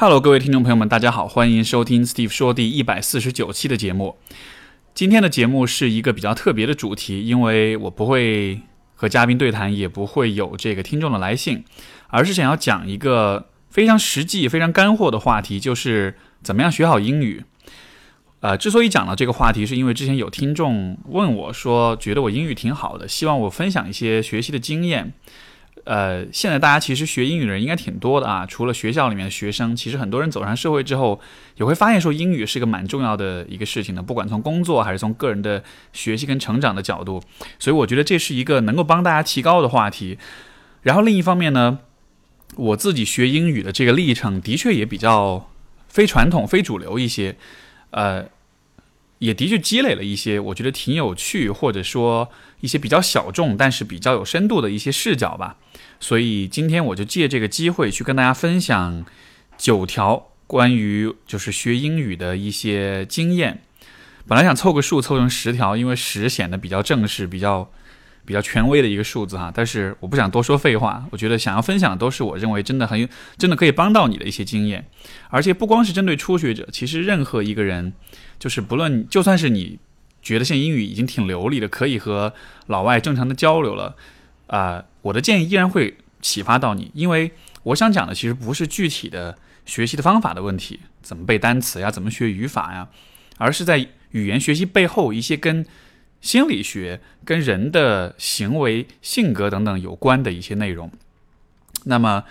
Hello，各位听众朋友们，大家好，欢迎收听 Steve 说第一百四十九期的节目。今天的节目是一个比较特别的主题，因为我不会和嘉宾对谈，也不会有这个听众的来信，而是想要讲一个非常实际、非常干货的话题，就是怎么样学好英语。呃，之所以讲到这个话题，是因为之前有听众问我说，觉得我英语挺好的，希望我分享一些学习的经验。呃，现在大家其实学英语的人应该挺多的啊，除了学校里面的学生，其实很多人走上社会之后，也会发现说英语是个蛮重要的一个事情的，不管从工作还是从个人的学习跟成长的角度，所以我觉得这是一个能够帮大家提高的话题。然后另一方面呢，我自己学英语的这个历程的确也比较非传统、非主流一些，呃。也的确积累了一些我觉得挺有趣，或者说一些比较小众但是比较有深度的一些视角吧。所以今天我就借这个机会去跟大家分享九条关于就是学英语的一些经验。本来想凑个数凑成十条，因为十显得比较正式、比较比较权威的一个数字哈。但是我不想多说废话，我觉得想要分享的都是我认为真的很有、真的可以帮到你的一些经验。而且不光是针对初学者，其实任何一个人。就是不论就算是你觉得现在英语已经挺流利的，可以和老外正常的交流了，啊，我的建议依然会启发到你，因为我想讲的其实不是具体的学习的方法的问题，怎么背单词呀，怎么学语法呀，而是在语言学习背后一些跟心理学、跟人的行为、性格等等有关的一些内容。那么，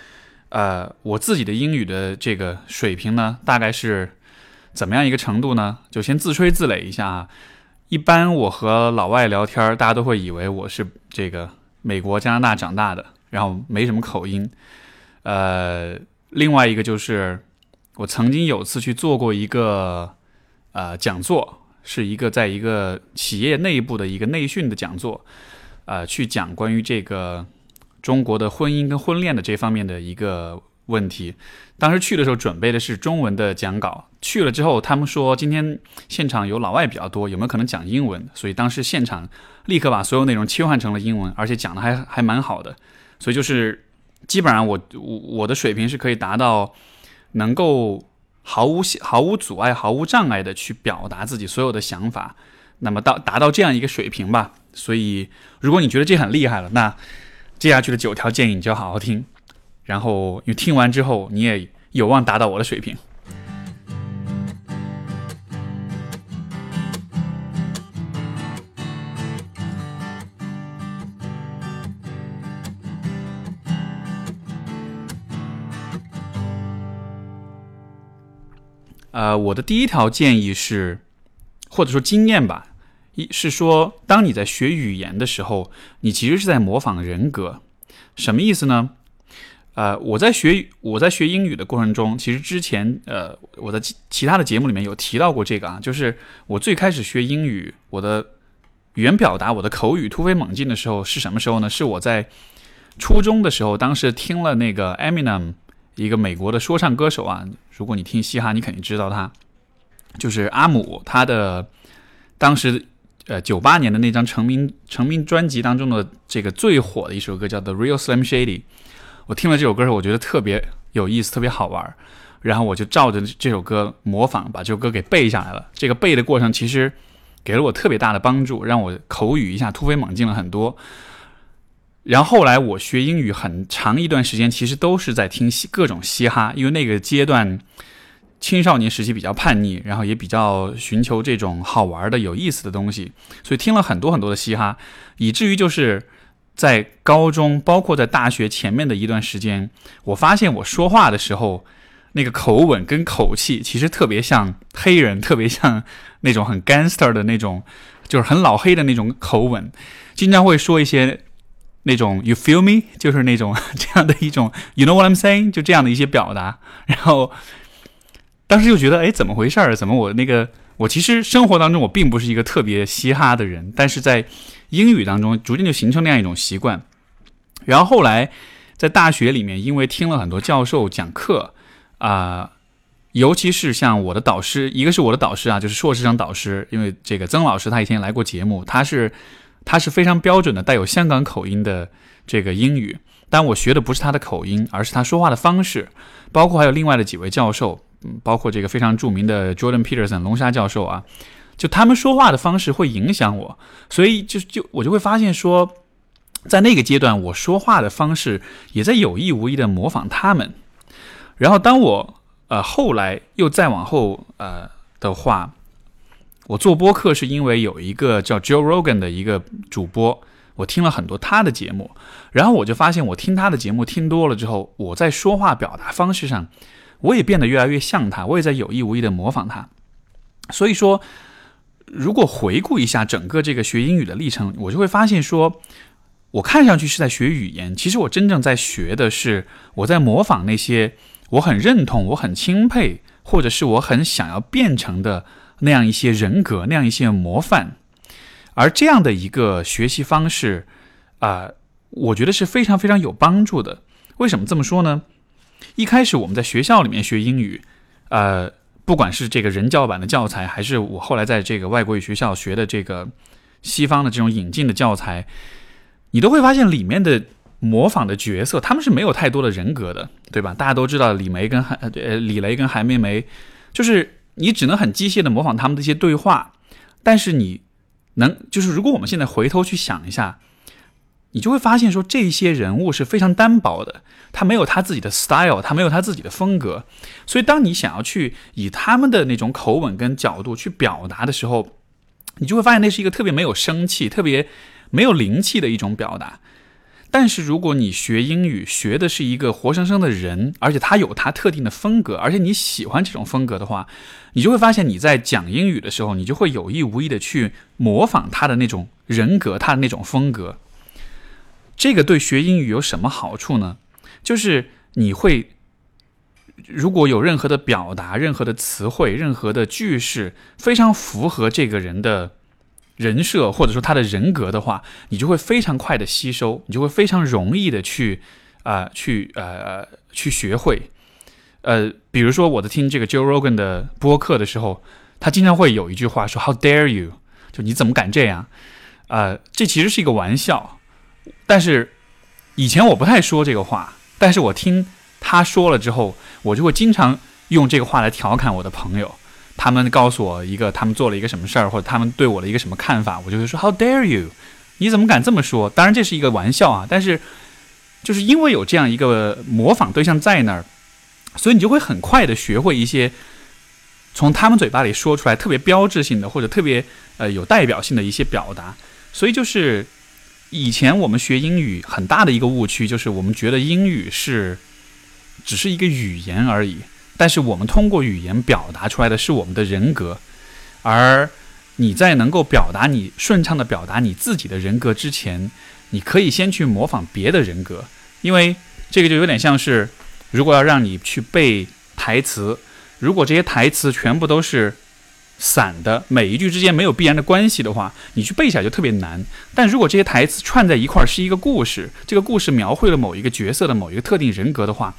呃，我自己的英语的这个水平呢，大概是。怎么样一个程度呢？就先自吹自擂一下啊。一般我和老外聊天，大家都会以为我是这个美国、加拿大长大的，然后没什么口音。呃，另外一个就是我曾经有次去做过一个呃讲座，是一个在一个企业内部的一个内训的讲座，呃，去讲关于这个中国的婚姻跟婚恋的这方面的一个。问题，当时去的时候准备的是中文的讲稿，去了之后他们说今天现场有老外比较多，有没有可能讲英文？所以当时现场立刻把所有内容切换成了英文，而且讲的还还蛮好的。所以就是基本上我我我的水平是可以达到能够毫无毫无阻碍、毫无障碍的去表达自己所有的想法。那么到达到这样一个水平吧。所以如果你觉得这很厉害了，那接下去的九条建议你就好好听。然后你听完之后，你也有望达到我的水平。呃，我的第一条建议是，或者说经验吧，一是说，当你在学语言的时候，你其实是在模仿人格，什么意思呢？呃，我在学我在学英语的过程中，其实之前呃，我在其他的节目里面有提到过这个啊，就是我最开始学英语，我的语言表达，我的口语突飞猛进的时候是什么时候呢？是我在初中的时候，当时听了那个 Eminem，一个美国的说唱歌手啊，如果你听嘻哈，你肯定知道他，就是阿姆，他的当时呃九八年的那张成名成名专辑当中的这个最火的一首歌叫《The Real Slim Shady》。我听了这首歌，我觉得特别有意思，特别好玩，然后我就照着这首歌模仿，把这首歌给背下来了。这个背的过程其实给了我特别大的帮助，让我口语一下突飞猛进了很多。然后后来我学英语很长一段时间，其实都是在听嘻各种嘻哈，因为那个阶段青少年时期比较叛逆，然后也比较寻求这种好玩的、有意思的东西，所以听了很多很多的嘻哈，以至于就是。在高中，包括在大学前面的一段时间，我发现我说话的时候，那个口吻跟口气其实特别像黑人，特别像那种很 gangster 的那种，就是很老黑的那种口吻，经常会说一些那种 “you feel me”，就是那种 这样的一种 “you know what I'm saying”，就这样的一些表达。然后当时就觉得，哎，怎么回事儿？怎么我那个我其实生活当中我并不是一个特别嘻哈的人，但是在英语当中逐渐就形成那样一种习惯，然后后来在大学里面，因为听了很多教授讲课啊，尤其是像我的导师，一个是我的导师啊，就是硕士生导师，因为这个曾老师他以前来过节目，他是他是非常标准的带有香港口音的这个英语，但我学的不是他的口音，而是他说话的方式，包括还有另外的几位教授，嗯，包括这个非常著名的 Jordan Peterson 龙沙教授啊，就他们说话的方式会影响我，所以就就我就会发现说，在那个阶段，我说话的方式也在有意无意的模仿他们。然后当我呃后来又再往后呃的话，我做播客是因为有一个叫 Joe Rogan 的一个主播。我听了很多他的节目，然后我就发现，我听他的节目听多了之后，我在说话表达方式上，我也变得越来越像他，我也在有意无意的模仿他。所以说，如果回顾一下整个这个学英语的历程，我就会发现，说我看上去是在学语言，其实我真正在学的是我在模仿那些我很认同、我很钦佩，或者是我很想要变成的那样一些人格、那样一些模范。而这样的一个学习方式，啊，我觉得是非常非常有帮助的。为什么这么说呢？一开始我们在学校里面学英语，呃，不管是这个人教版的教材，还是我后来在这个外国语学校学的这个西方的这种引进的教材，你都会发现里面的模仿的角色，他们是没有太多的人格的，对吧？大家都知道李梅跟韩呃李雷跟韩梅梅，就是你只能很机械的模仿他们的一些对话，但是你。能就是，如果我们现在回头去想一下，你就会发现说，这些人物是非常单薄的，他没有他自己的 style，他没有他自己的风格，所以当你想要去以他们的那种口吻跟角度去表达的时候，你就会发现那是一个特别没有生气、特别没有灵气的一种表达。但是如果你学英语学的是一个活生生的人，而且他有他特定的风格，而且你喜欢这种风格的话，你就会发现你在讲英语的时候，你就会有意无意的去模仿他的那种人格，他的那种风格。这个对学英语有什么好处呢？就是你会，如果有任何的表达、任何的词汇、任何的句式非常符合这个人的。人设或者说他的人格的话，你就会非常快的吸收，你就会非常容易的去啊去呃去学会。呃，比如说我在听这个 Joe Rogan 的播客的时候，他经常会有一句话说 “How dare you”，就你怎么敢这样？呃，这其实是一个玩笑，但是以前我不太说这个话，但是我听他说了之后，我就会经常用这个话来调侃我的朋友。他们告诉我一个他们做了一个什么事儿，或者他们对我的一个什么看法，我就会说 How dare you？你怎么敢这么说？当然这是一个玩笑啊，但是就是因为有这样一个模仿对象在那儿，所以你就会很快的学会一些从他们嘴巴里说出来特别标志性的或者特别呃有代表性的一些表达。所以就是以前我们学英语很大的一个误区，就是我们觉得英语是只是一个语言而已。但是我们通过语言表达出来的是我们的人格，而你在能够表达你顺畅的表达你自己的人格之前，你可以先去模仿别的人格，因为这个就有点像是，如果要让你去背台词，如果这些台词全部都是散的，每一句之间没有必然的关系的话，你去背起来就特别难。但如果这些台词串在一块儿是一个故事，这个故事描绘了某一个角色的某一个特定人格的话。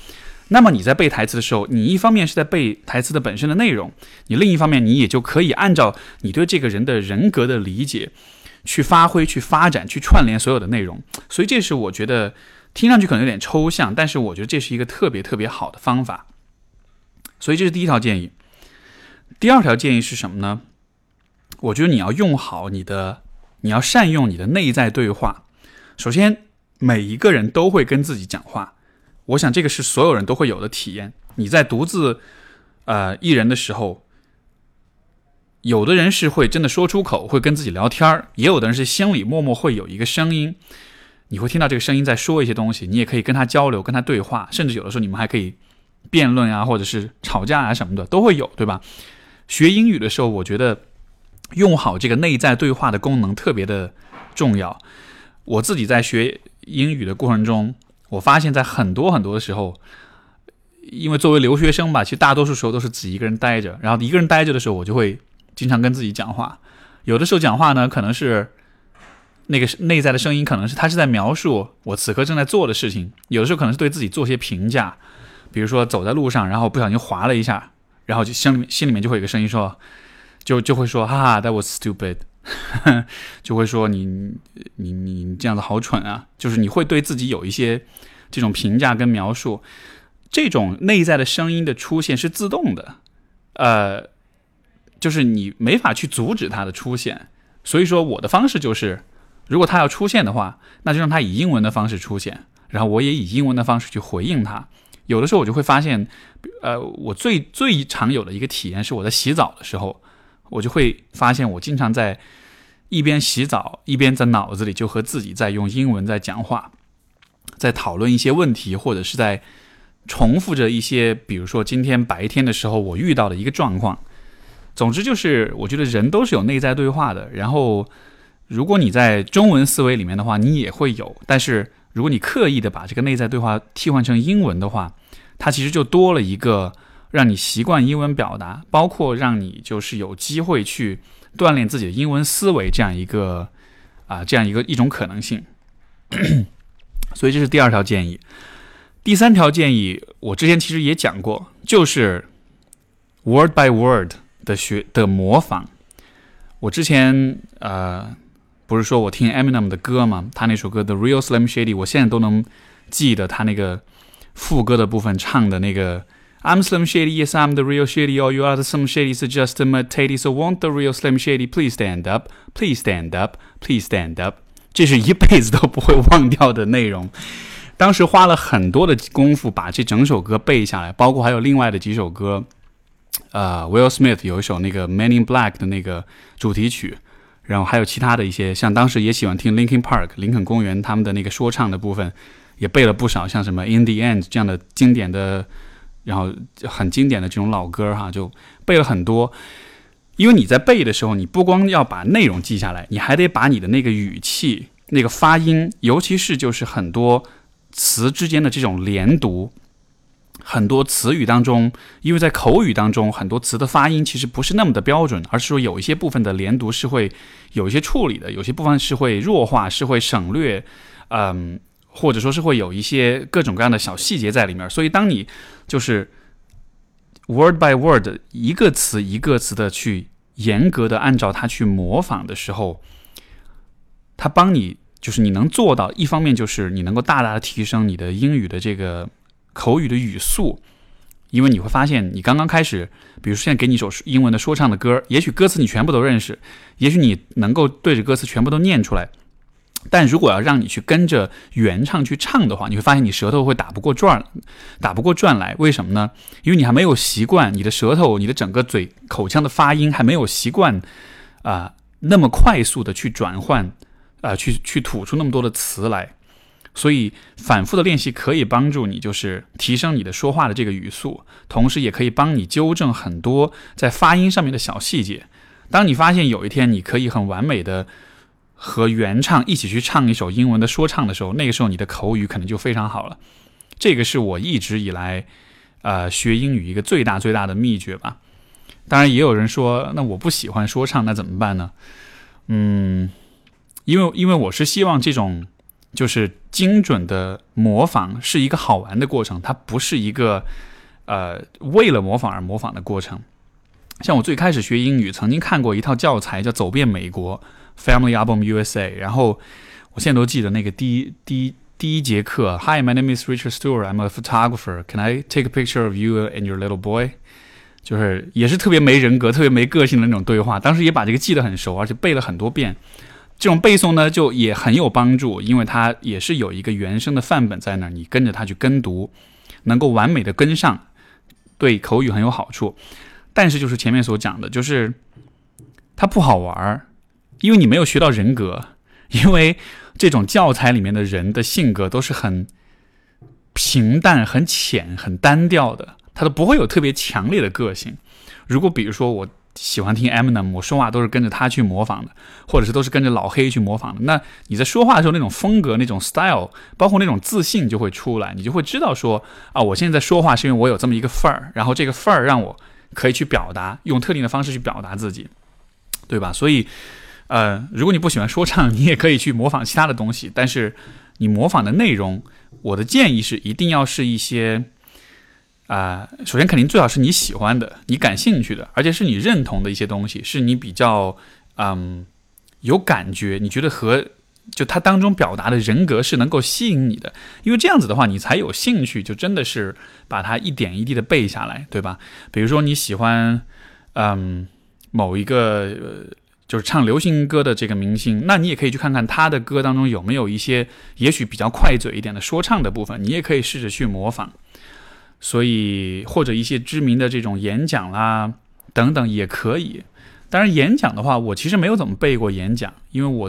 那么你在背台词的时候，你一方面是在背台词的本身的内容，你另一方面你也就可以按照你对这个人的人格的理解，去发挥、去发展、去串联所有的内容。所以这是我觉得听上去可能有点抽象，但是我觉得这是一个特别特别好的方法。所以这是第一条建议。第二条建议是什么呢？我觉得你要用好你的，你要善用你的内在对话。首先，每一个人都会跟自己讲话。我想这个是所有人都会有的体验。你在独自，呃，一人的时候，有的人是会真的说出口，会跟自己聊天儿；也有的人是心里默默会有一个声音，你会听到这个声音在说一些东西，你也可以跟他交流、跟他对话，甚至有的时候你们还可以辩论啊，或者是吵架啊什么的都会有，对吧？学英语的时候，我觉得用好这个内在对话的功能特别的重要。我自己在学英语的过程中。我发现，在很多很多的时候，因为作为留学生吧，其实大多数时候都是自己一个人待着。然后一个人待着的时候，我就会经常跟自己讲话。有的时候讲话呢，可能是那个内在的声音，可能是他是在描述我此刻正在做的事情。有的时候可能是对自己做些评价，比如说走在路上，然后不小心滑了一下，然后就心里心里面就会有个声音说，就就会说，哈哈，that was stupid。就会说你你你这样子好蠢啊！就是你会对自己有一些这种评价跟描述，这种内在的声音的出现是自动的，呃，就是你没法去阻止它的出现。所以说，我的方式就是，如果它要出现的话，那就让它以英文的方式出现，然后我也以英文的方式去回应它。有的时候我就会发现，呃，我最最常有的一个体验是我在洗澡的时候，我就会发现我经常在。一边洗澡，一边在脑子里就和自己在用英文在讲话，在讨论一些问题，或者是在重复着一些，比如说今天白天的时候我遇到的一个状况。总之就是，我觉得人都是有内在对话的。然后，如果你在中文思维里面的话，你也会有；但是如果你刻意的把这个内在对话替换成英文的话，它其实就多了一个让你习惯英文表达，包括让你就是有机会去。锻炼自己的英文思维，这样一个啊，这样一个一种可能性。所以这是第二条建议。第三条建议，我之前其实也讲过，就是 word by word 的学的模仿。我之前呃，不是说我听 Eminem 的歌吗？他那首歌《The Real Slim Shady》，我现在都能记得他那个副歌的部分唱的那个。I'm Slim Shady, yes, I'm the real Shady. All you are the Slim Shady, so just imitate. So won't the real Slim Shady please stand up? Please stand up. Please stand up. 这是一辈子都不会忘掉的内容。当时花了很多的功夫把这整首歌背下来，包括还有另外的几首歌。呃，Will Smith 有一首那个《Man in Black》的那个主题曲，然后还有其他的一些，像当时也喜欢听 Linkin Park 林肯公园他们的那个说唱的部分，也背了不少，像什么《In the End》这样的经典的。然后很经典的这种老歌哈，就背了很多。因为你在背的时候，你不光要把内容记下来，你还得把你的那个语气、那个发音，尤其是就是很多词之间的这种连读，很多词语当中，因为在口语当中，很多词的发音其实不是那么的标准，而是说有一些部分的连读是会有一些处理的，有些部分是会弱化，是会省略，嗯。或者说是会有一些各种各样的小细节在里面，所以当你就是 word by word 一个词一个词的去严格的按照它去模仿的时候，它帮你就是你能做到一方面就是你能够大大的提升你的英语的这个口语的语速，因为你会发现你刚刚开始，比如说现在给你一首英文的说唱的歌，也许歌词你全部都认识，也许你能够对着歌词全部都念出来。但如果要让你去跟着原唱去唱的话，你会发现你舌头会打不过转，打不过转来。为什么呢？因为你还没有习惯，你的舌头、你的整个嘴口腔的发音还没有习惯啊，那么快速的去转换啊，去去吐出那么多的词来。所以反复的练习可以帮助你，就是提升你的说话的这个语速，同时也可以帮你纠正很多在发音上面的小细节。当你发现有一天你可以很完美的。和原唱一起去唱一首英文的说唱的时候，那个时候你的口语可能就非常好了。这个是我一直以来，呃，学英语一个最大最大的秘诀吧。当然，也有人说，那我不喜欢说唱，那怎么办呢？嗯，因为因为我是希望这种就是精准的模仿是一个好玩的过程，它不是一个呃为了模仿而模仿的过程。像我最开始学英语，曾经看过一套教材叫《走遍美国》。Family Album USA，然后我现在都记得那个第一第一第一节课。Hi, my name is Richard Stewart. I'm a photographer. Can I take a picture of you and your little boy？就是也是特别没人格、特别没个性的那种对话。当时也把这个记得很熟，而且背了很多遍。这种背诵呢，就也很有帮助，因为它也是有一个原声的范本在那儿，你跟着它去跟读，能够完美的跟上，对口语很有好处。但是就是前面所讲的，就是它不好玩儿。因为你没有学到人格，因为这种教材里面的人的性格都是很平淡、很浅、很单调的，他都不会有特别强烈的个性。如果比如说我喜欢听 Eminem，我说话都是跟着他去模仿的，或者是都是跟着老黑去模仿的，那你在说话的时候那种风格、那种 style，包括那种自信就会出来，你就会知道说啊，我现在在说话是因为我有这么一个范儿，然后这个范儿让我可以去表达，用特定的方式去表达自己，对吧？所以。呃，如果你不喜欢说唱，你也可以去模仿其他的东西。但是，你模仿的内容，我的建议是一定要是一些，啊，首先肯定最好是你喜欢的、你感兴趣的，而且是你认同的一些东西，是你比较嗯有感觉，你觉得和就它当中表达的人格是能够吸引你的，因为这样子的话，你才有兴趣，就真的是把它一点一滴的背下来，对吧？比如说你喜欢，嗯，某一个，就是唱流行歌的这个明星，那你也可以去看看他的歌当中有没有一些也许比较快嘴一点的说唱的部分，你也可以试着去模仿。所以或者一些知名的这种演讲啦等等也可以。当然，演讲的话，我其实没有怎么背过演讲，因为我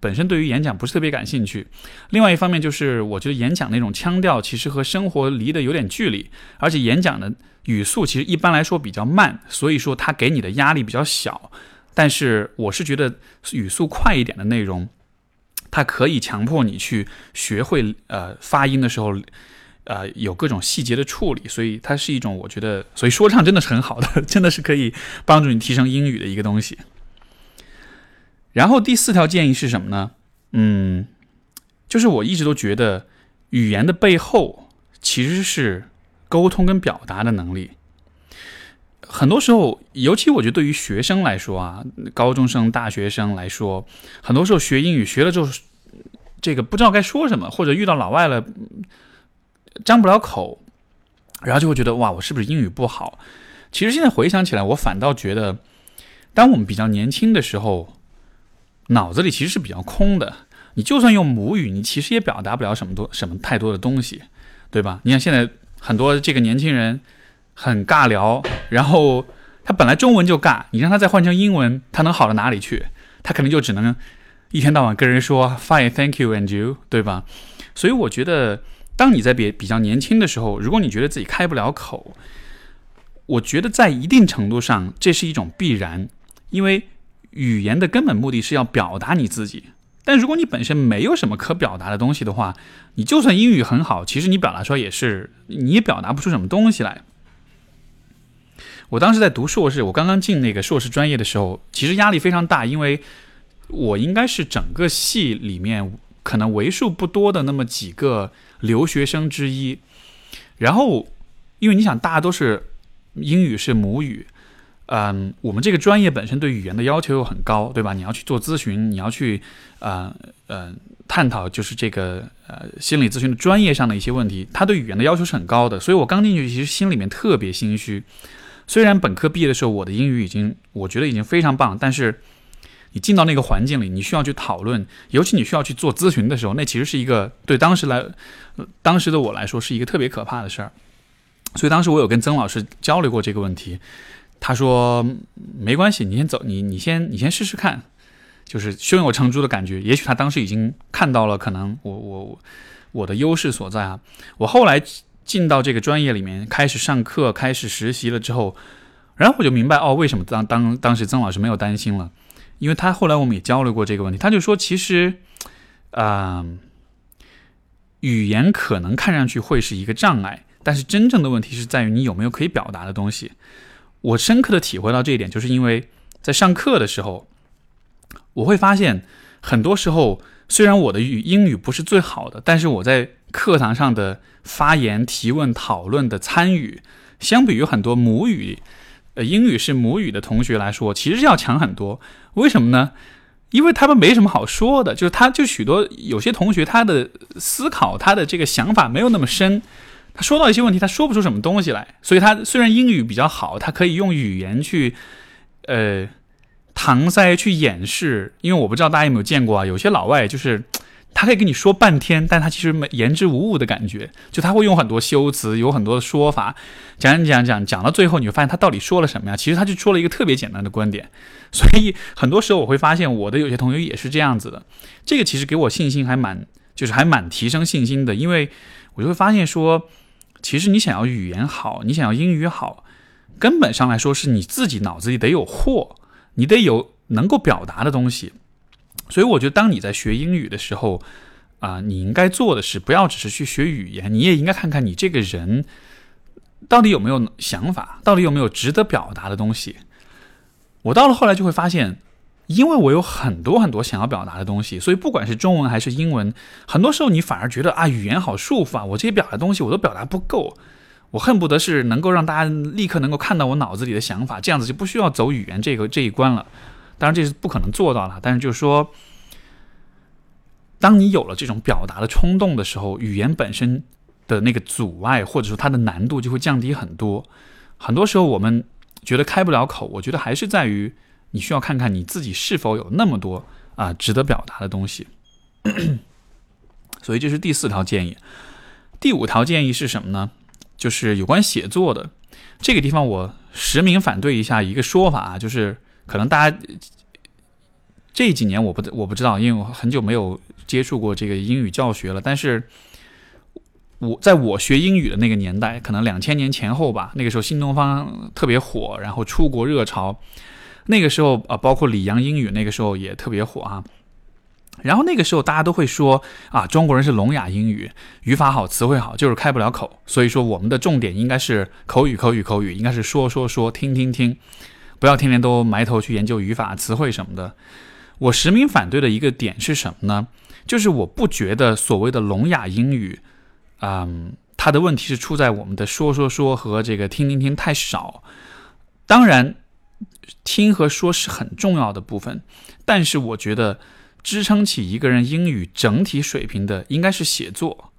本身对于演讲不是特别感兴趣。另外一方面，就是我觉得演讲那种腔调其实和生活离得有点距离，而且演讲的语速其实一般来说比较慢，所以说它给你的压力比较小。但是我是觉得语速快一点的内容，它可以强迫你去学会呃发音的时候。呃，有各种细节的处理，所以它是一种我觉得，所以说唱真的是很好的，真的是可以帮助你提升英语的一个东西。然后第四条建议是什么呢？嗯，就是我一直都觉得语言的背后其实是沟通跟表达的能力。很多时候，尤其我觉得对于学生来说啊，高中生、大学生来说，很多时候学英语学了之后，这个不知道该说什么，或者遇到老外了。张不了口，然后就会觉得哇，我是不是英语不好？其实现在回想起来，我反倒觉得，当我们比较年轻的时候，脑子里其实是比较空的。你就算用母语，你其实也表达不了什么多什么太多的东西，对吧？你看现在很多这个年轻人很尬聊，然后他本来中文就尬，你让他再换成英文，他能好到哪里去？他肯定就只能一天到晚跟人说 “fine, thank you and you”，对吧？所以我觉得。当你在比比较年轻的时候，如果你觉得自己开不了口，我觉得在一定程度上这是一种必然，因为语言的根本目的是要表达你自己。但如果你本身没有什么可表达的东西的话，你就算英语很好，其实你表达出来也是你也表达不出什么东西来。我当时在读硕士，我刚刚进那个硕士专业的时候，其实压力非常大，因为我应该是整个系里面可能为数不多的那么几个。留学生之一，然后，因为你想，大家都是英语是母语，嗯，我们这个专业本身对语言的要求又很高，对吧？你要去做咨询，你要去，呃呃，探讨就是这个呃心理咨询的专业上的一些问题，他对语言的要求是很高的。所以我刚进去，其实心里面特别心虚。虽然本科毕业的时候，我的英语已经我觉得已经非常棒，但是。你进到那个环境里，你需要去讨论，尤其你需要去做咨询的时候，那其实是一个对当时来，当时的我来说是一个特别可怕的事儿。所以当时我有跟曾老师交流过这个问题，他说没关系，你先走，你你先你先试试看，就是胸有成竹的感觉。也许他当时已经看到了可能我我我的优势所在啊。我后来进到这个专业里面，开始上课，开始实习了之后，然后我就明白哦，为什么当当当时曾老师没有担心了。因为他后来我们也交流过这个问题，他就说其实，啊，语言可能看上去会是一个障碍，但是真正的问题是在于你有没有可以表达的东西。我深刻的体会到这一点，就是因为在上课的时候，我会发现很多时候，虽然我的语英语不是最好的，但是我在课堂上的发言、提问、讨论的参与，相比于很多母语。呃，英语是母语的同学来说，其实要强很多。为什么呢？因为他们没什么好说的，就是他就许多有些同学，他的思考，他的这个想法没有那么深。他说到一些问题，他说不出什么东西来。所以他虽然英语比较好，他可以用语言去，呃，搪塞去掩饰。因为我不知道大家有没有见过啊，有些老外就是。他可以跟你说半天，但他其实没言之无物的感觉，就他会用很多修辞，有很多说法，讲讲讲讲到最后，你会发现他到底说了什么呀？其实他就说了一个特别简单的观点，所以很多时候我会发现我的有些同学也是这样子的，这个其实给我信心还蛮，就是还蛮提升信心的，因为我就会发现说，其实你想要语言好，你想要英语好，根本上来说是你自己脑子里得有货，你得有能够表达的东西。所以我觉得，当你在学英语的时候，啊，你应该做的是不要只是去学语言，你也应该看看你这个人到底有没有想法，到底有没有值得表达的东西。我到了后来就会发现，因为我有很多很多想要表达的东西，所以不管是中文还是英文，很多时候你反而觉得啊，语言好束缚啊，我这些表达东西我都表达不够，我恨不得是能够让大家立刻能够看到我脑子里的想法，这样子就不需要走语言这个这一关了。当然这是不可能做到了，但是就是说，当你有了这种表达的冲动的时候，语言本身的那个阻碍或者说它的难度就会降低很多。很多时候我们觉得开不了口，我觉得还是在于你需要看看你自己是否有那么多啊值得表达的东西。所以这是第四条建议。第五条建议是什么呢？就是有关写作的这个地方，我实名反对一下一个说法啊，就是可能大家。这几年我不我不知道，因为我很久没有接触过这个英语教学了。但是，我在我学英语的那个年代，可能两千年前后吧，那个时候新东方特别火，然后出国热潮，那个时候啊，包括李阳英语那个时候也特别火啊。然后那个时候大家都会说啊，中国人是聋哑英语，语法好，词汇好，就是开不了口。所以说我们的重点应该是口语，口语，口语，应该是说说说，听听听，不要天天都埋头去研究语法、词汇什么的。我实名反对的一个点是什么呢？就是我不觉得所谓的聋哑英语，嗯，它的问题是出在我们的说说说和这个听听听太少。当然，听和说是很重要的部分，但是我觉得支撑起一个人英语整体水平的应该是写作。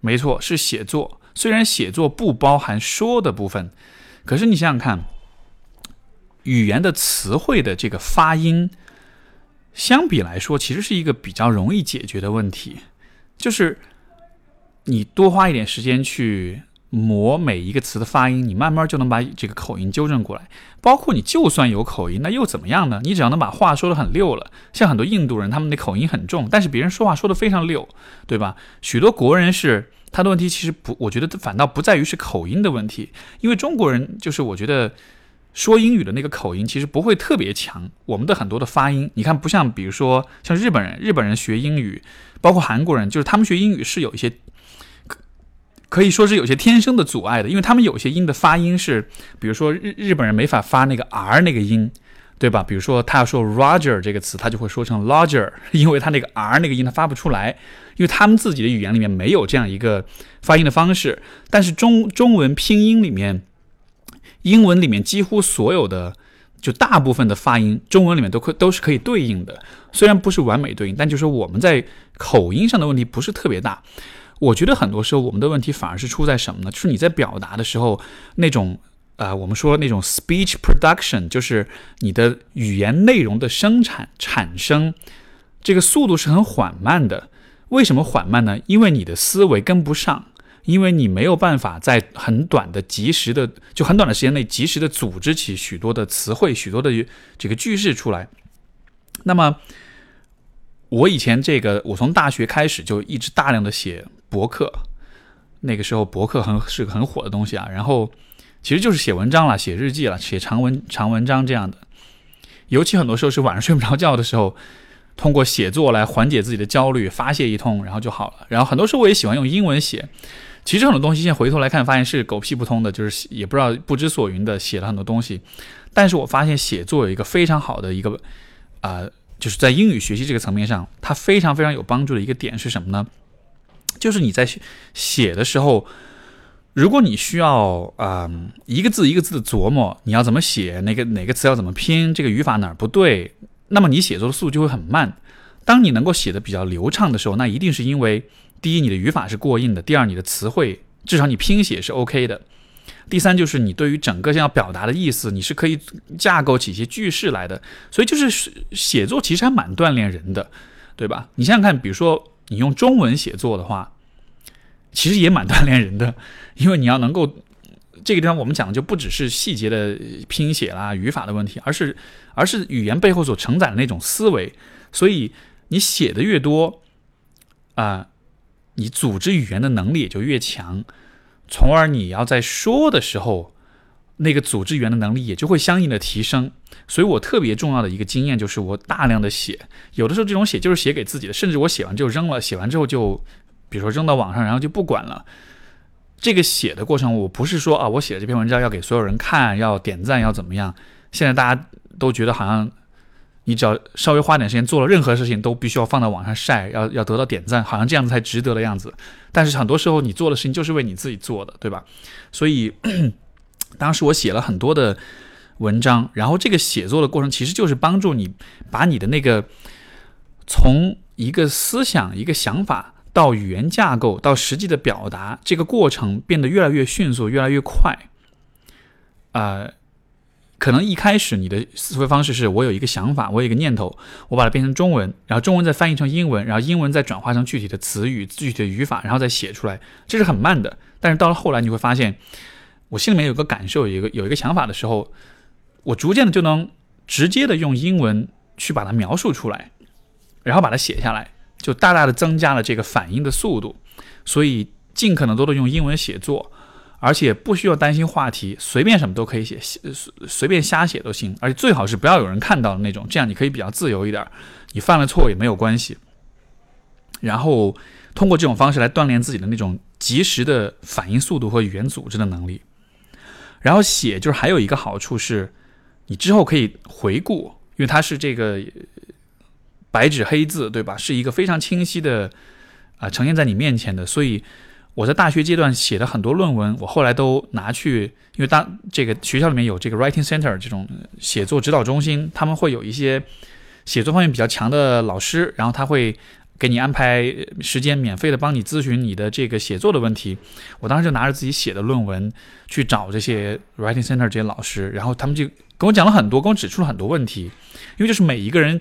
没错，是写作。虽然写作不包含说的部分，可是你想想看。语言的词汇的这个发音，相比来说，其实是一个比较容易解决的问题。就是你多花一点时间去磨每一个词的发音，你慢慢就能把这个口音纠正过来。包括你就算有口音，那又怎么样呢？你只要能把话说的很溜了。像很多印度人，他们的口音很重，但是别人说话说的非常溜，对吧？许多国人是他的问题，其实不，我觉得反倒不在于是口音的问题，因为中国人就是我觉得。说英语的那个口音其实不会特别强，我们的很多的发音，你看不像，比如说像日本人，日本人学英语，包括韩国人，就是他们学英语是有一些，可可以说是有些天生的阻碍的，因为他们有些音的发音是，比如说日日本人没法发那个 r 那个音，对吧？比如说他要说 Roger 这个词，他就会说成 Roger，因为他那个 r 那个音他发不出来，因为他们自己的语言里面没有这样一个发音的方式，但是中中文拼音里面。英文里面几乎所有的，就大部分的发音，中文里面都可都是可以对应的。虽然不是完美对应，但就是我们在口音上的问题不是特别大。我觉得很多时候我们的问题反而是出在什么呢？就是你在表达的时候，那种呃，我们说那种 speech production，就是你的语言内容的生产产生，这个速度是很缓慢的。为什么缓慢呢？因为你的思维跟不上。因为你没有办法在很短的、及时的、就很短的时间内及时的组织起许多的词汇、许多的这个句式出来。那么，我以前这个，我从大学开始就一直大量的写博客，那个时候博客很是个很火的东西啊。然后，其实就是写文章了、写日记了、写长文长文章这样的。尤其很多时候是晚上睡不着觉的时候，通过写作来缓解自己的焦虑，发泄一通，然后就好了。然后很多时候我也喜欢用英文写。其实很多东西现在回头来看，发现是狗屁不通的，就是也不知道不知所云的写了很多东西。但是我发现写作有一个非常好的一个啊，就是在英语学习这个层面上，它非常非常有帮助的一个点是什么呢？就是你在写的时候，如果你需要啊一个字一个字的琢磨，你要怎么写，哪个哪个词要怎么拼，这个语法哪儿不对，那么你写作的速度就会很慢。当你能够写的比较流畅的时候，那一定是因为。第一，你的语法是过硬的；第二，你的词汇至少你拼写是 OK 的；第三，就是你对于整个要表达的意思，你是可以架构起一些句式来的。所以，就是写作其实还蛮锻炼人的，对吧？你想想看，比如说你用中文写作的话，其实也蛮锻炼人的，因为你要能够这个地方我们讲的就不只是细节的拼写啦、语法的问题，而是而是语言背后所承载的那种思维。所以你写的越多啊。你组织语言的能力也就越强，从而你要在说的时候，那个组织语言的能力也就会相应的提升。所以我特别重要的一个经验就是，我大量的写，有的时候这种写就是写给自己的，甚至我写完就扔了，写完之后就，比如说扔到网上，然后就不管了。这个写的过程，我不是说啊，我写的这篇文章要给所有人看，要点赞，要怎么样？现在大家都觉得好像。你只要稍微花点时间做了任何事情，都必须要放到网上晒，要要得到点赞，好像这样子才值得的样子。但是很多时候你做的事情就是为你自己做的，对吧？所以当时我写了很多的文章，然后这个写作的过程其实就是帮助你把你的那个从一个思想、一个想法到语言架构到实际的表达，这个过程变得越来越迅速、越来越快。啊，可能一开始你的思维方式是我有一个想法，我有一个念头，我把它变成中文，然后中文再翻译成英文，然后英文再转化成具体的词语、具体的语法，然后再写出来，这是很慢的。但是到了后来，你会发现，我心里面有个感受，有一个有一个想法的时候，我逐渐的就能直接的用英文去把它描述出来。然后把它写下来，就大大的增加了这个反应的速度。所以尽可能多的用英文写作，而且不需要担心话题，随便什么都可以写，随随便瞎写都行。而且最好是不要有人看到的那种，这样你可以比较自由一点，你犯了错也没有关系。然后通过这种方式来锻炼自己的那种及时的反应速度和语言组织的能力。然后写就是还有一个好处是，你之后可以回顾，因为它是这个。白纸黑字，对吧？是一个非常清晰的啊，呈现在你面前的。所以我在大学阶段写的很多论文，我后来都拿去，因为当这个学校里面有这个 writing center 这种写作指导中心，他们会有一些写作方面比较强的老师，然后他会给你安排时间，免费的帮你咨询你的这个写作的问题。我当时就拿着自己写的论文去找这些 writing center 这些老师，然后他们就跟我讲了很多，跟我指出了很多问题，因为就是每一个人。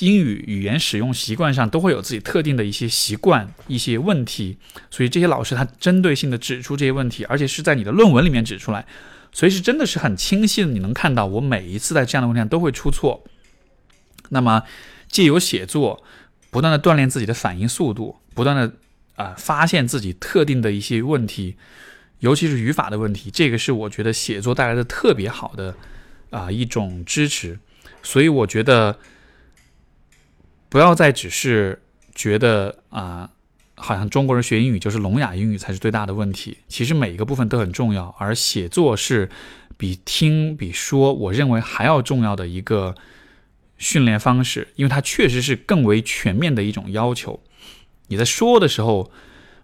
英语语言使用习惯上都会有自己特定的一些习惯、一些问题，所以这些老师他针对性的指出这些问题，而且是在你的论文里面指出来，所以是真的是很清晰的，你能看到我每一次在这样的问题上都会出错。那么借由写作，不断的锻炼自己的反应速度，不断的啊发现自己特定的一些问题，尤其是语法的问题，这个是我觉得写作带来的特别好的啊一种支持，所以我觉得。不要再只是觉得啊，好像中国人学英语就是聋哑英语才是最大的问题。其实每一个部分都很重要，而写作是比听比说，我认为还要重要的一个训练方式，因为它确实是更为全面的一种要求。你在说的时候，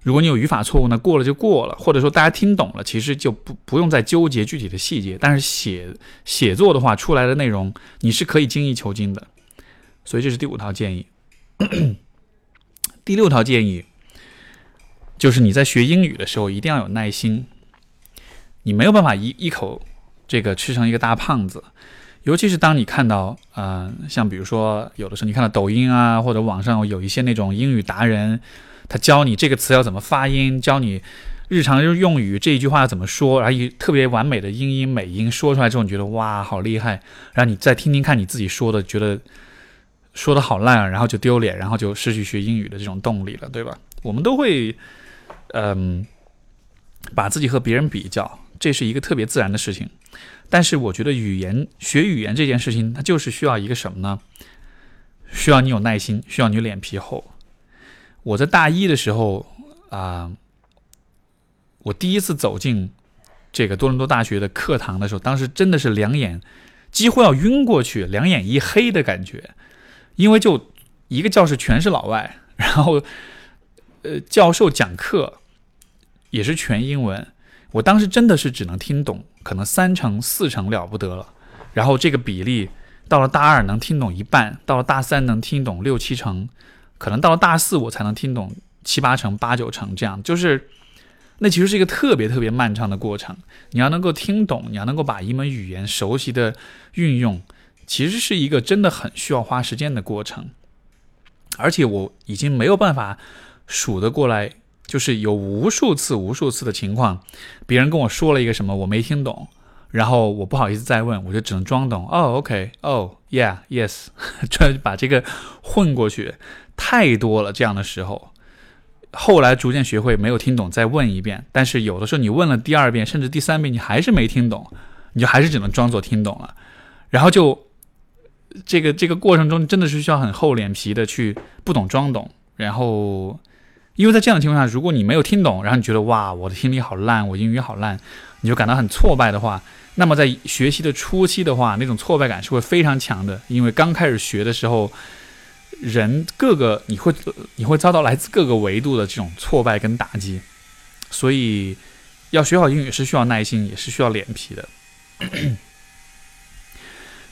如果你有语法错误呢，过了就过了，或者说大家听懂了，其实就不不用再纠结具体的细节。但是写写作的话，出来的内容你是可以精益求精的。所以这是第五套建议，第六套建议就是你在学英语的时候一定要有耐心。你没有办法一一口这个吃成一个大胖子，尤其是当你看到，嗯，像比如说有的时候你看到抖音啊，或者网上有一些那种英语达人，他教你这个词要怎么发音，教你日常用语这一句话要怎么说，然后以特别完美的英音美音说出来之后，你觉得哇好厉害，然后你再听听看你自己说的，觉得。说的好烂啊，然后就丢脸，然后就失去学英语的这种动力了，对吧？我们都会，嗯，把自己和别人比较，这是一个特别自然的事情。但是我觉得语言学语言这件事情，它就是需要一个什么呢？需要你有耐心，需要你脸皮厚。我在大一的时候啊，我第一次走进这个多伦多大学的课堂的时候，当时真的是两眼几乎要晕过去，两眼一黑的感觉。因为就一个教室全是老外，然后，呃，教授讲课也是全英文，我当时真的是只能听懂可能三成四成了不得了，然后这个比例到了大二能听懂一半，到了大三能听懂六七成，可能到了大四我才能听懂七八成八九成这样，就是那其实是一个特别特别漫长的过程，你要能够听懂，你要能够把一门语言熟悉的运用。其实是一个真的很需要花时间的过程，而且我已经没有办法数得过来，就是有无数次、无数次的情况，别人跟我说了一个什么我没听懂，然后我不好意思再问，我就只能装懂。哦，OK，哦，Yeah，Yes，这把这个混过去太多了。这样的时候，后来逐渐学会没有听懂再问一遍，但是有的时候你问了第二遍甚至第三遍，你还是没听懂，你就还是只能装作听懂了，然后就。这个这个过程中真的是需要很厚脸皮的去不懂装懂，然后，因为在这样的情况下，如果你没有听懂，然后你觉得哇，我的听力好烂，我英语好烂，你就感到很挫败的话，那么在学习的初期的话，那种挫败感是会非常强的，因为刚开始学的时候，人各个你会你会遭到来自各个维度的这种挫败跟打击，所以要学好英语是需要耐心，也是需要脸皮的。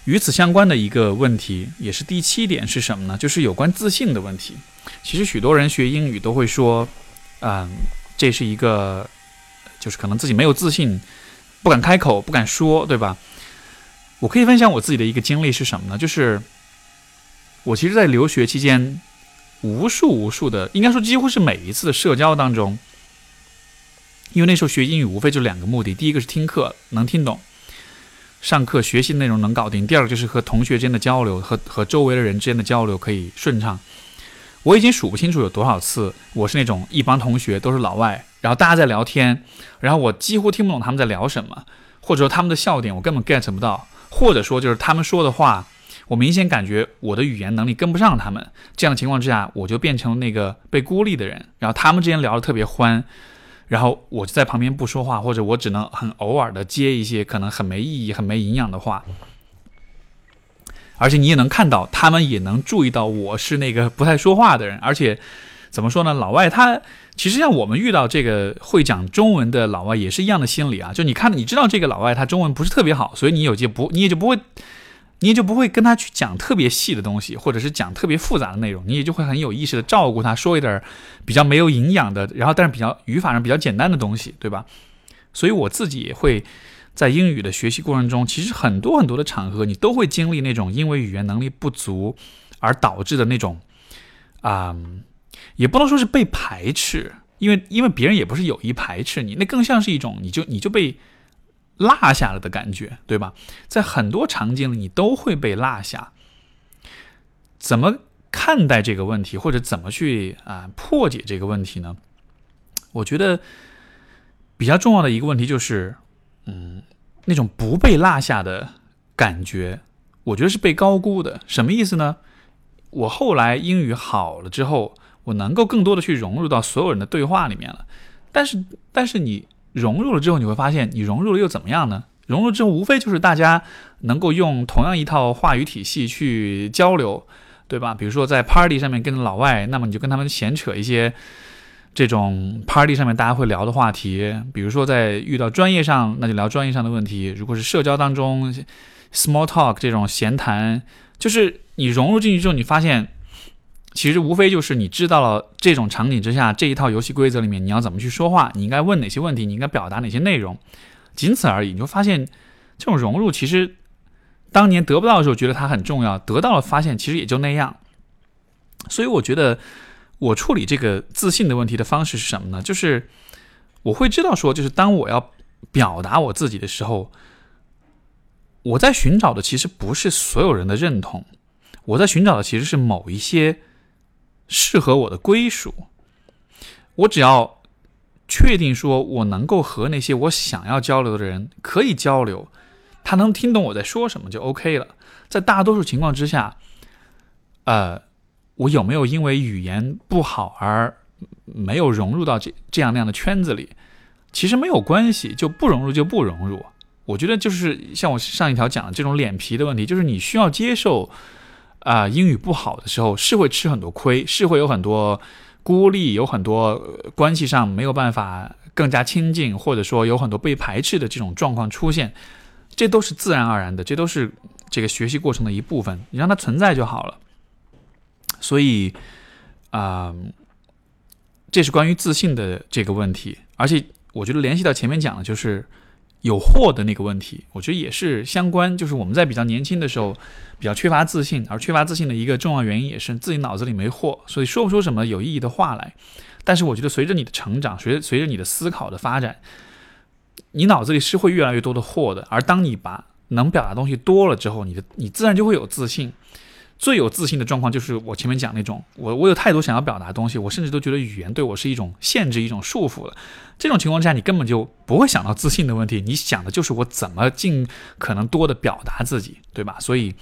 与此相关的一个问题，也是第七点是什么呢？就是有关自信的问题。其实许多人学英语都会说，嗯，这是一个，就是可能自己没有自信，不敢开口，不敢说，对吧？我可以分享我自己的一个经历是什么呢？就是我其实，在留学期间，无数无数的，应该说几乎是每一次的社交当中，因为那时候学英语无非就两个目的：第一个是听课能听懂。上课学习内容能搞定，第二个就是和同学之间的交流，和和周围的人之间的交流可以顺畅。我已经数不清楚有多少次，我是那种一帮同学都是老外，然后大家在聊天，然后我几乎听不懂他们在聊什么，或者说他们的笑点我根本 get 不到，或者说就是他们说的话，我明显感觉我的语言能力跟不上他们。这样的情况之下，我就变成那个被孤立的人，然后他们之间聊得特别欢。然后我就在旁边不说话，或者我只能很偶尔的接一些可能很没意义、很没营养的话。而且你也能看到，他们也能注意到我是那个不太说话的人。而且怎么说呢？老外他其实像我们遇到这个会讲中文的老外也是一样的心理啊。就你看，你知道这个老外他中文不是特别好，所以你有些不你也就不会。你也就不会跟他去讲特别细的东西，或者是讲特别复杂的内容，你也就会很有意识的照顾他，说一点比较没有营养的，然后但是比较语法上比较简单的东西，对吧？所以我自己也会在英语的学习过程中，其实很多很多的场合，你都会经历那种因为语言能力不足而导致的那种，啊，也不能说是被排斥，因为因为别人也不是有意排斥你，那更像是一种你就你就被。落下了的感觉，对吧？在很多场景里，你都会被落下。怎么看待这个问题，或者怎么去啊破解这个问题呢？我觉得比较重要的一个问题就是，嗯，那种不被落下的感觉，我觉得是被高估的。什么意思呢？我后来英语好了之后，我能够更多的去融入到所有人的对话里面了。但是，但是你。融入了之后，你会发现，你融入了又怎么样呢？融入之后，无非就是大家能够用同样一套话语体系去交流，对吧？比如说在 party 上面跟老外，那么你就跟他们闲扯一些这种 party 上面大家会聊的话题。比如说在遇到专业上，那就聊专业上的问题。如果是社交当中 small talk 这种闲谈，就是你融入进去之后，你发现。其实无非就是你知道了这种场景之下这一套游戏规则里面你要怎么去说话，你应该问哪些问题，你应该表达哪些内容，仅此而已。你就发现这种融入其实当年得不到的时候觉得它很重要，得到了发现其实也就那样。所以我觉得我处理这个自信的问题的方式是什么呢？就是我会知道说，就是当我要表达我自己的时候，我在寻找的其实不是所有人的认同，我在寻找的其实是某一些。适合我的归属，我只要确定说我能够和那些我想要交流的人可以交流，他能听懂我在说什么就 OK 了。在大多数情况之下，呃，我有没有因为语言不好而没有融入到这这样那样的圈子里，其实没有关系，就不融入就不融入。我觉得就是像我上一条讲的这种脸皮的问题，就是你需要接受。啊，英语不好的时候是会吃很多亏，是会有很多孤立，有很多关系上没有办法更加亲近，或者说有很多被排斥的这种状况出现，这都是自然而然的，这都是这个学习过程的一部分，你让它存在就好了。所以，啊，这是关于自信的这个问题，而且我觉得联系到前面讲的，就是有货的那个问题，我觉得也是相关，就是我们在比较年轻的时候。比较缺乏自信，而缺乏自信的一个重要原因也是自己脑子里没货，所以说不出什么有意义的话来。但是我觉得随着你的成长，随随着你的思考的发展，你脑子里是会越来越多的货的。而当你把能表达东西多了之后，你的你自然就会有自信。最有自信的状况就是我前面讲那种，我我有太多想要表达的东西，我甚至都觉得语言对我是一种限制、一种束缚了。这种情况下，你根本就不会想到自信的问题，你想的就是我怎么尽可能多的表达自己，对吧？所以。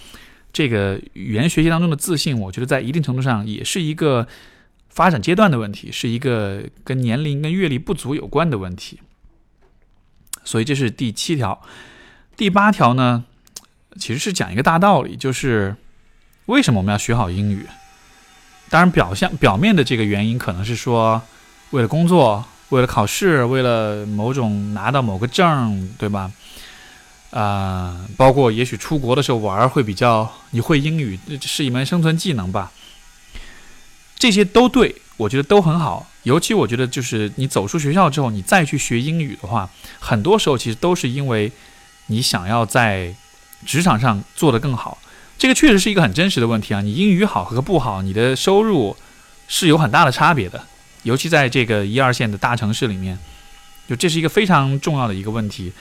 这个语言学习当中的自信，我觉得在一定程度上也是一个发展阶段的问题，是一个跟年龄、跟阅历不足有关的问题。所以这是第七条。第八条呢，其实是讲一个大道理，就是为什么我们要学好英语？当然，表象表面的这个原因可能是说，为了工作，为了考试，为了某种拿到某个证，对吧？啊，包括也许出国的时候玩会比较，你会英语是一门生存技能吧，这些都对我觉得都很好。尤其我觉得就是你走出学校之后，你再去学英语的话，很多时候其实都是因为你想要在职场上做得更好。这个确实是一个很真实的问题啊！你英语好和不好，你的收入是有很大的差别的，尤其在这个一二线的大城市里面，就这是一个非常重要的一个问题。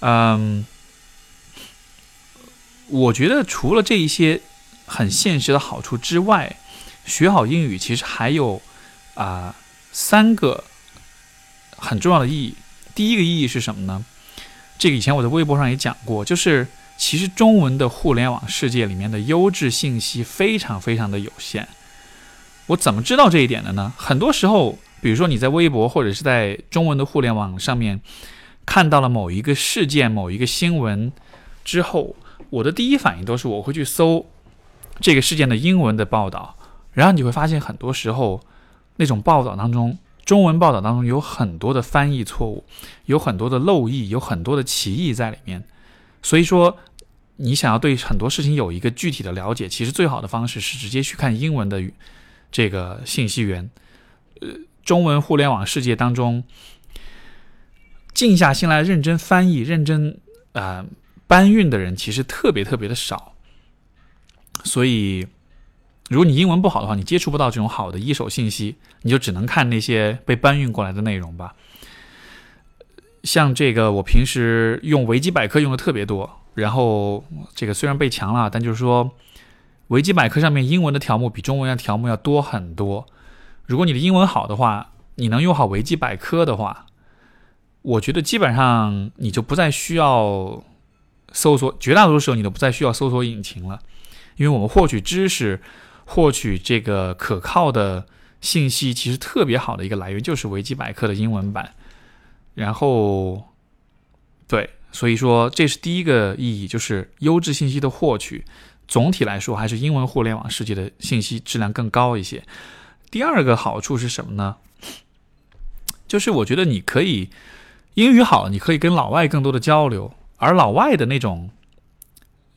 嗯，我觉得除了这一些很现实的好处之外，学好英语其实还有啊三个很重要的意义。第一个意义是什么呢？这个以前我在微博上也讲过，就是其实中文的互联网世界里面的优质信息非常非常的有限。我怎么知道这一点的呢？很多时候，比如说你在微博或者是在中文的互联网上面。看到了某一个事件、某一个新闻之后，我的第一反应都是我会去搜这个事件的英文的报道，然后你会发现很多时候那种报道当中，中文报道当中有很多的翻译错误，有很多的漏译，有很多的歧义在里面。所以说，你想要对很多事情有一个具体的了解，其实最好的方式是直接去看英文的这个信息源。呃，中文互联网世界当中。静下心来认真翻译、认真啊搬运的人其实特别特别的少，所以如果你英文不好的话，你接触不到这种好的一手信息，你就只能看那些被搬运过来的内容吧。像这个，我平时用维基百科用的特别多，然后这个虽然被强了，但就是说维基百科上面英文的条目比中文的条目要多很多。如果你的英文好的话，你能用好维基百科的话。我觉得基本上你就不再需要搜索，绝大多数时候你都不再需要搜索引擎了，因为我们获取知识、获取这个可靠的信息，其实特别好的一个来源就是维基百科的英文版。然后，对，所以说这是第一个意义，就是优质信息的获取。总体来说，还是英文互联网世界的信息质量更高一些。第二个好处是什么呢？就是我觉得你可以。英语好，你可以跟老外更多的交流，而老外的那种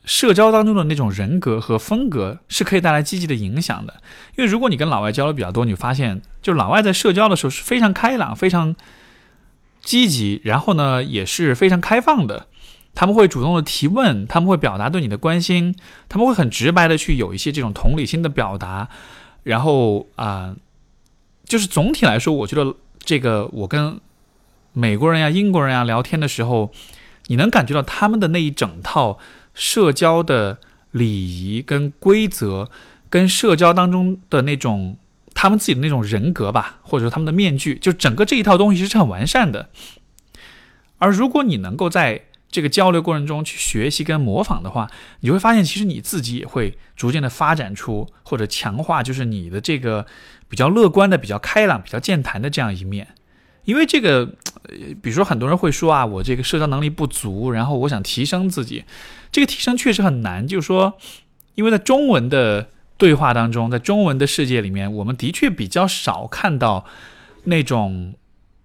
社交当中的那种人格和风格是可以带来积极的影响的。因为如果你跟老外交流比较多，你发现就老外在社交的时候是非常开朗、非常积极，然后呢也是非常开放的。他们会主动的提问，他们会表达对你的关心，他们会很直白的去有一些这种同理心的表达。然后啊，就是总体来说，我觉得这个我跟。美国人呀，英国人呀，聊天的时候，你能感觉到他们的那一整套社交的礼仪跟规则，跟社交当中的那种他们自己的那种人格吧，或者说他们的面具，就整个这一套东西是很完善的。而如果你能够在这个交流过程中去学习跟模仿的话，你会发现，其实你自己也会逐渐的发展出或者强化，就是你的这个比较乐观的、比较开朗、比较健谈的这样一面。因为这个，比如说很多人会说啊，我这个社交能力不足，然后我想提升自己，这个提升确实很难。就是说，因为在中文的对话当中，在中文的世界里面，我们的确比较少看到那种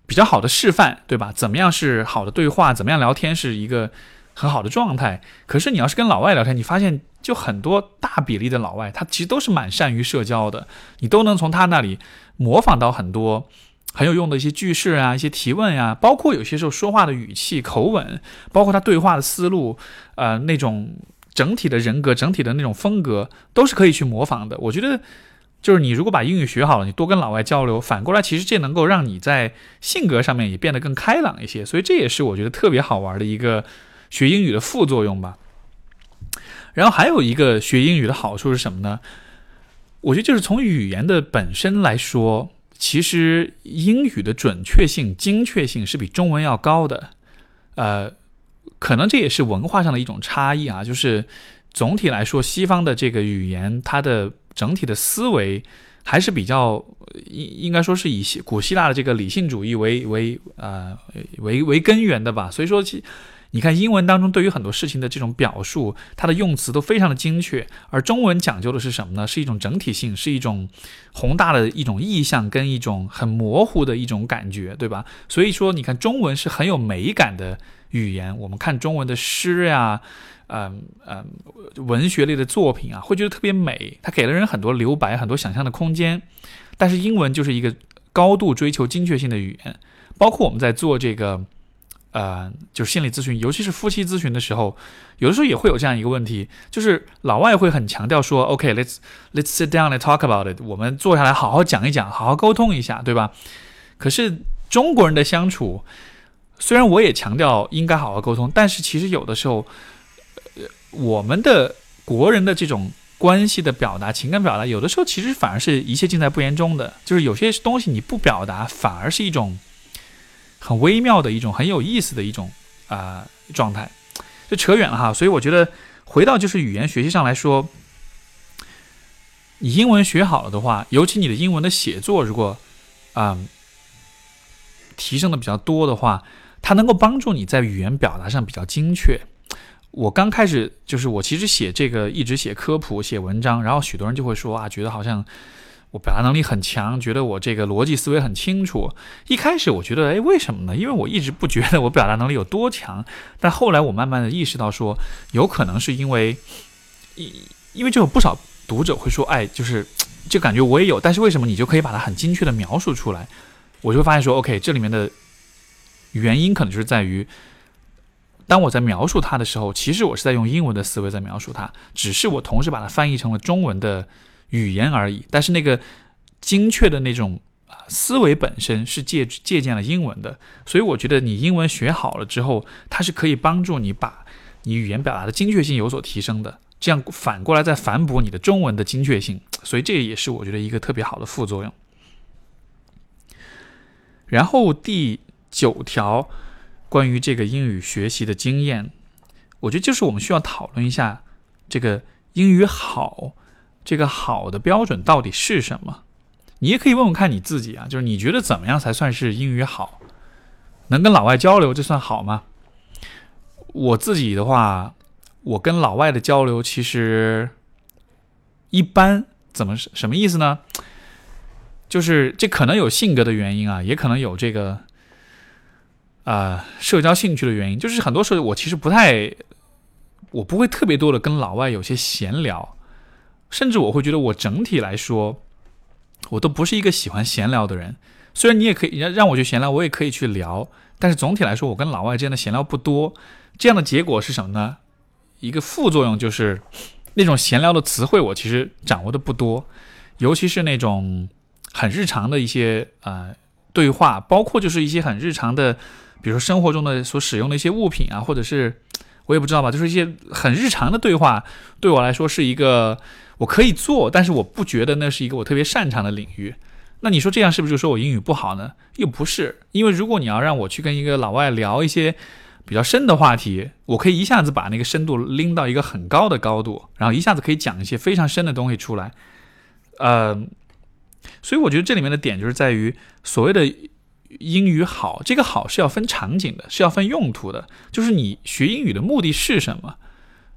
比较好的示范，对吧？怎么样是好的对话？怎么样聊天是一个很好的状态？可是你要是跟老外聊天，你发现就很多大比例的老外，他其实都是蛮善于社交的，你都能从他那里模仿到很多。很有用的一些句式啊，一些提问呀，包括有些时候说话的语气、口吻，包括他对话的思路，呃，那种整体的人格、整体的那种风格，都是可以去模仿的。我觉得，就是你如果把英语学好了，你多跟老外交流，反过来其实这能够让你在性格上面也变得更开朗一些。所以这也是我觉得特别好玩的一个学英语的副作用吧。然后还有一个学英语的好处是什么呢？我觉得就是从语言的本身来说。其实英语的准确性、精确性是比中文要高的，呃，可能这也是文化上的一种差异啊。就是总体来说，西方的这个语言，它的整体的思维还是比较应应该说是以古希腊的这个理性主义为为呃为为根源的吧。所以说其。你看英文当中对于很多事情的这种表述，它的用词都非常的精确，而中文讲究的是什么呢？是一种整体性，是一种宏大的一种意象跟一种很模糊的一种感觉，对吧？所以说，你看中文是很有美感的语言，我们看中文的诗呀，嗯嗯，文学类的作品啊，会觉得特别美，它给了人很多留白，很多想象的空间。但是英文就是一个高度追求精确性的语言，包括我们在做这个。呃，就是心理咨询，尤其是夫妻咨询的时候，有的时候也会有这样一个问题，就是老外会很强调说，OK，let's let's sit down and talk about it，我们坐下来好好讲一讲，好好沟通一下，对吧？可是中国人的相处，虽然我也强调应该好好沟通，但是其实有的时候，呃，我们的国人的这种关系的表达、情感表达，有的时候其实反而是一切尽在不言中的，就是有些东西你不表达，反而是一种。很微妙的一种很有意思的一种啊状态，就扯远了哈。所以我觉得回到就是语言学习上来说，你英文学好了的话，尤其你的英文的写作如果啊提升的比较多的话，它能够帮助你在语言表达上比较精确。我刚开始就是我其实写这个一直写科普写文章，然后许多人就会说啊，觉得好像。我表达能力很强，觉得我这个逻辑思维很清楚。一开始我觉得，哎，为什么呢？因为我一直不觉得我表达能力有多强。但后来我慢慢的意识到，说有可能是因为，因因为就有不少读者会说，哎，就是就感觉我也有，但是为什么你就可以把它很精确的描述出来？我就会发现说，OK，这里面的原因可能就是在于，当我在描述它的时候，其实我是在用英文的思维在描述它，只是我同时把它翻译成了中文的。语言而已，但是那个精确的那种思维本身是借借鉴了英文的，所以我觉得你英文学好了之后，它是可以帮助你把你语言表达的精确性有所提升的，这样反过来再反哺你的中文的精确性，所以这也是我觉得一个特别好的副作用。然后第九条关于这个英语学习的经验，我觉得就是我们需要讨论一下这个英语好。这个好的标准到底是什么？你也可以问问看你自己啊，就是你觉得怎么样才算是英语好？能跟老外交流，这算好吗？我自己的话，我跟老外的交流其实一般。怎么什么意思呢？就是这可能有性格的原因啊，也可能有这个啊社交兴趣的原因。就是很多时候我其实不太，我不会特别多的跟老外有些闲聊。甚至我会觉得，我整体来说，我都不是一个喜欢闲聊的人。虽然你也可以让让我去闲聊，我也可以去聊，但是总体来说，我跟老外之间的闲聊不多。这样的结果是什么呢？一个副作用就是，那种闲聊的词汇我其实掌握的不多，尤其是那种很日常的一些呃对话，包括就是一些很日常的，比如说生活中的所使用的一些物品啊，或者是我也不知道吧，就是一些很日常的对话，对我来说是一个。我可以做，但是我不觉得那是一个我特别擅长的领域。那你说这样是不是就说我英语不好呢？又不是，因为如果你要让我去跟一个老外聊一些比较深的话题，我可以一下子把那个深度拎到一个很高的高度，然后一下子可以讲一些非常深的东西出来。呃，所以我觉得这里面的点就是在于所谓的英语好，这个好是要分场景的，是要分用途的，就是你学英语的目的是什么？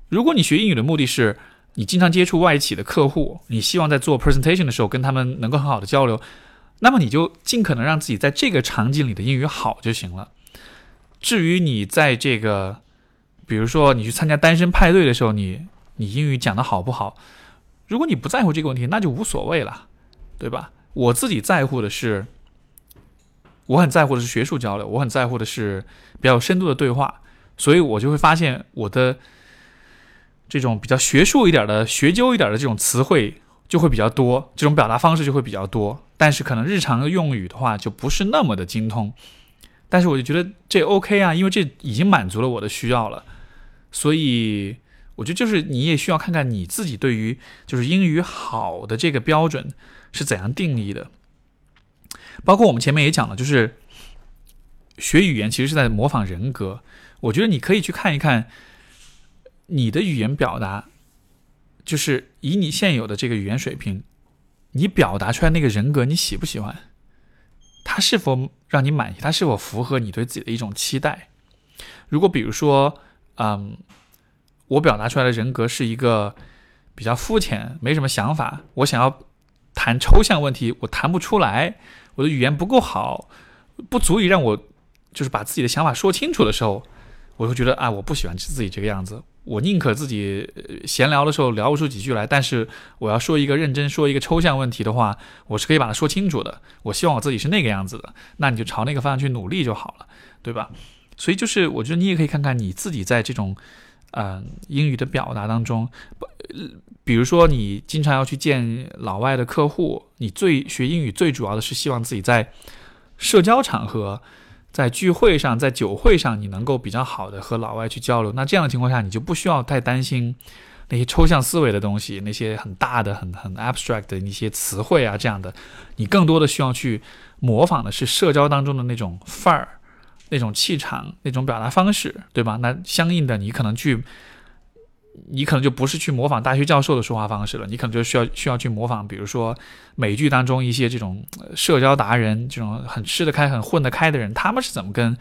如果你学英语的目的是你经常接触外企的客户，你希望在做 presentation 的时候跟他们能够很好的交流，那么你就尽可能让自己在这个场景里的英语好就行了。至于你在这个，比如说你去参加单身派对的时候，你你英语讲的好不好？如果你不在乎这个问题，那就无所谓了，对吧？我自己在乎的是，我很在乎的是学术交流，我很在乎的是比较深度的对话，所以我就会发现我的。这种比较学术一点的、学究一点的这种词汇就会比较多，这种表达方式就会比较多。但是可能日常的用语的话就不是那么的精通。但是我就觉得这 OK 啊，因为这已经满足了我的需要了。所以我觉得就是你也需要看看你自己对于就是英语好的这个标准是怎样定义的。包括我们前面也讲了，就是学语言其实是在模仿人格。我觉得你可以去看一看。你的语言表达，就是以你现有的这个语言水平，你表达出来那个人格，你喜不喜欢？他是否让你满意？他是否符合你对自己的一种期待？如果比如说，嗯，我表达出来的人格是一个比较肤浅、没什么想法，我想要谈抽象问题，我谈不出来，我的语言不够好，不足以让我就是把自己的想法说清楚的时候。我会觉得啊，我不喜欢自己这个样子，我宁可自己闲聊的时候聊不出几句来，但是我要说一个认真说一个抽象问题的话，我是可以把它说清楚的。我希望我自己是那个样子的，那你就朝那个方向去努力就好了，对吧？所以就是我觉得你也可以看看你自己在这种，呃，英语的表达当中，比如说你经常要去见老外的客户，你最学英语最主要的是希望自己在社交场合。在聚会上，在酒会上，你能够比较好的和老外去交流，那这样的情况下，你就不需要太担心那些抽象思维的东西，那些很大的、很很 abstract 的一些词汇啊，这样的，你更多的需要去模仿的是社交当中的那种范儿、那种气场、那种表达方式，对吧？那相应的，你可能去。你可能就不是去模仿大学教授的说话方式了，你可能就需要需要去模仿，比如说美剧当中一些这种社交达人，这种很吃得开、很混得开的人，他们是怎么跟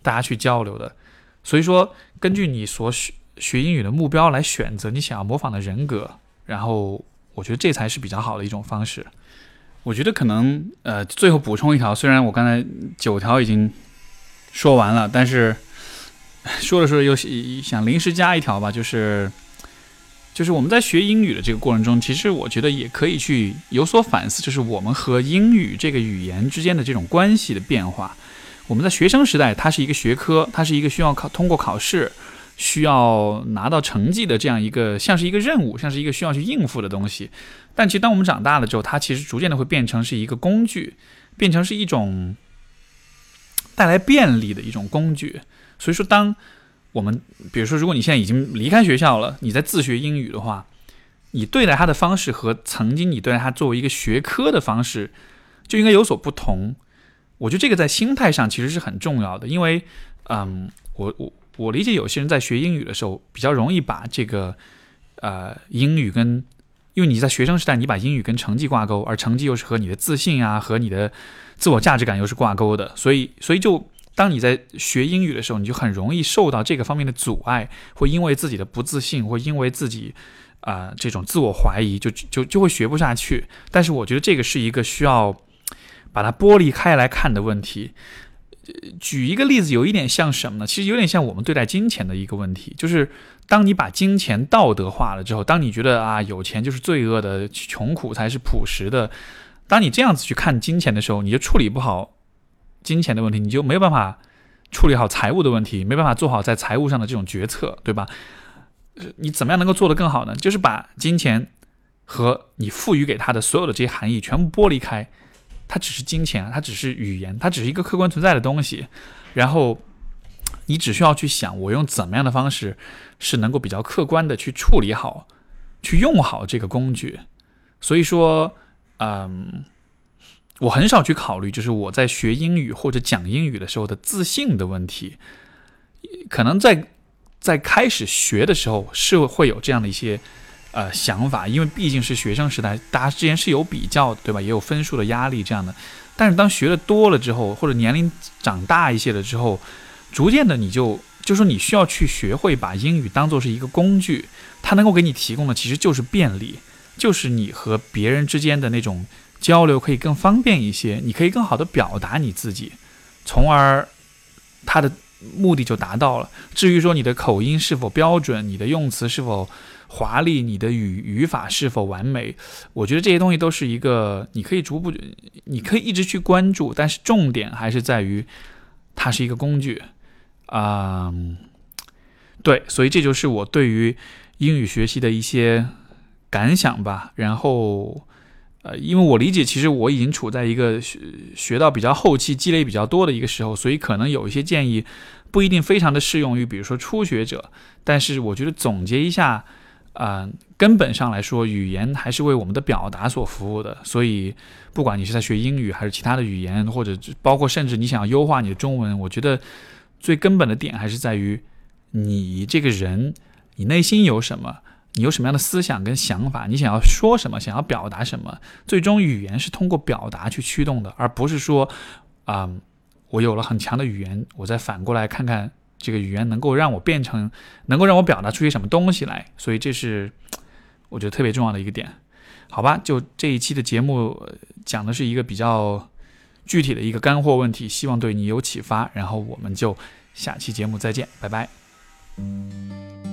大家去交流的。所以说，根据你所学学英语的目标来选择你想要模仿的人格，然后我觉得这才是比较好的一种方式。我觉得可能呃，最后补充一条，虽然我刚才九条已经说完了，但是。说着说着又想临时加一条吧，就是，就是我们在学英语的这个过程中，其实我觉得也可以去有所反思，就是我们和英语这个语言之间的这种关系的变化。我们在学生时代，它是一个学科，它是一个需要考通过考试、需要拿到成绩的这样一个，像是一个任务，像是一个需要去应付的东西。但其实当我们长大了之后，它其实逐渐的会变成是一个工具，变成是一种带来便利的一种工具。所以说，当我们比如说，如果你现在已经离开学校了，你在自学英语的话，你对待它的方式和曾经你对待它作为一个学科的方式就应该有所不同。我觉得这个在心态上其实是很重要的，因为，嗯，我我我理解有些人在学英语的时候比较容易把这个呃英语跟，因为你在学生时代你把英语跟成绩挂钩，而成绩又是和你的自信啊和你的自我价值感又是挂钩的，所以所以就。当你在学英语的时候，你就很容易受到这个方面的阻碍，会因为自己的不自信，会因为自己啊这种自我怀疑，就就就会学不下去。但是我觉得这个是一个需要把它剥离开来看的问题。举一个例子，有一点像什么呢？其实有点像我们对待金钱的一个问题，就是当你把金钱道德化了之后，当你觉得啊有钱就是罪恶的，穷苦才是朴实的，当你这样子去看金钱的时候，你就处理不好。金钱的问题，你就没有办法处理好财务的问题，没办法做好在财务上的这种决策，对吧？你怎么样能够做得更好呢？就是把金钱和你赋予给他的所有的这些含义全部剥离开，它只是金钱，它只是语言，它只是一个客观存在的东西。然后你只需要去想，我用怎么样的方式是能够比较客观的去处理好、去用好这个工具。所以说，嗯。我很少去考虑，就是我在学英语或者讲英语的时候的自信的问题。可能在在开始学的时候是会有这样的一些呃想法，因为毕竟是学生时代，大家之间是有比较的，对吧？也有分数的压力这样的。但是当学的多了之后，或者年龄长大一些了之后，逐渐的你就就说你需要去学会把英语当做是一个工具，它能够给你提供的其实就是便利，就是你和别人之间的那种。交流可以更方便一些，你可以更好的表达你自己，从而它的目的就达到了。至于说你的口音是否标准，你的用词是否华丽，你的语语法是否完美，我觉得这些东西都是一个你可以逐步，你可以一直去关注，但是重点还是在于它是一个工具啊。对，所以这就是我对于英语学习的一些感想吧。然后。呃，因为我理解，其实我已经处在一个学学到比较后期、积累比较多的一个时候，所以可能有一些建议不一定非常的适用于，比如说初学者。但是我觉得总结一下，啊，根本上来说，语言还是为我们的表达所服务的。所以，不管你是在学英语还是其他的语言，或者包括甚至你想要优化你的中文，我觉得最根本的点还是在于你这个人，你内心有什么。你有什么样的思想跟想法？你想要说什么？想要表达什么？最终语言是通过表达去驱动的，而不是说，啊，我有了很强的语言，我再反过来看看这个语言能够让我变成，能够让我表达出些什么东西来。所以这是我觉得特别重要的一个点。好吧，就这一期的节目讲的是一个比较具体的一个干货问题，希望对你有启发。然后我们就下期节目再见，拜拜。嗯。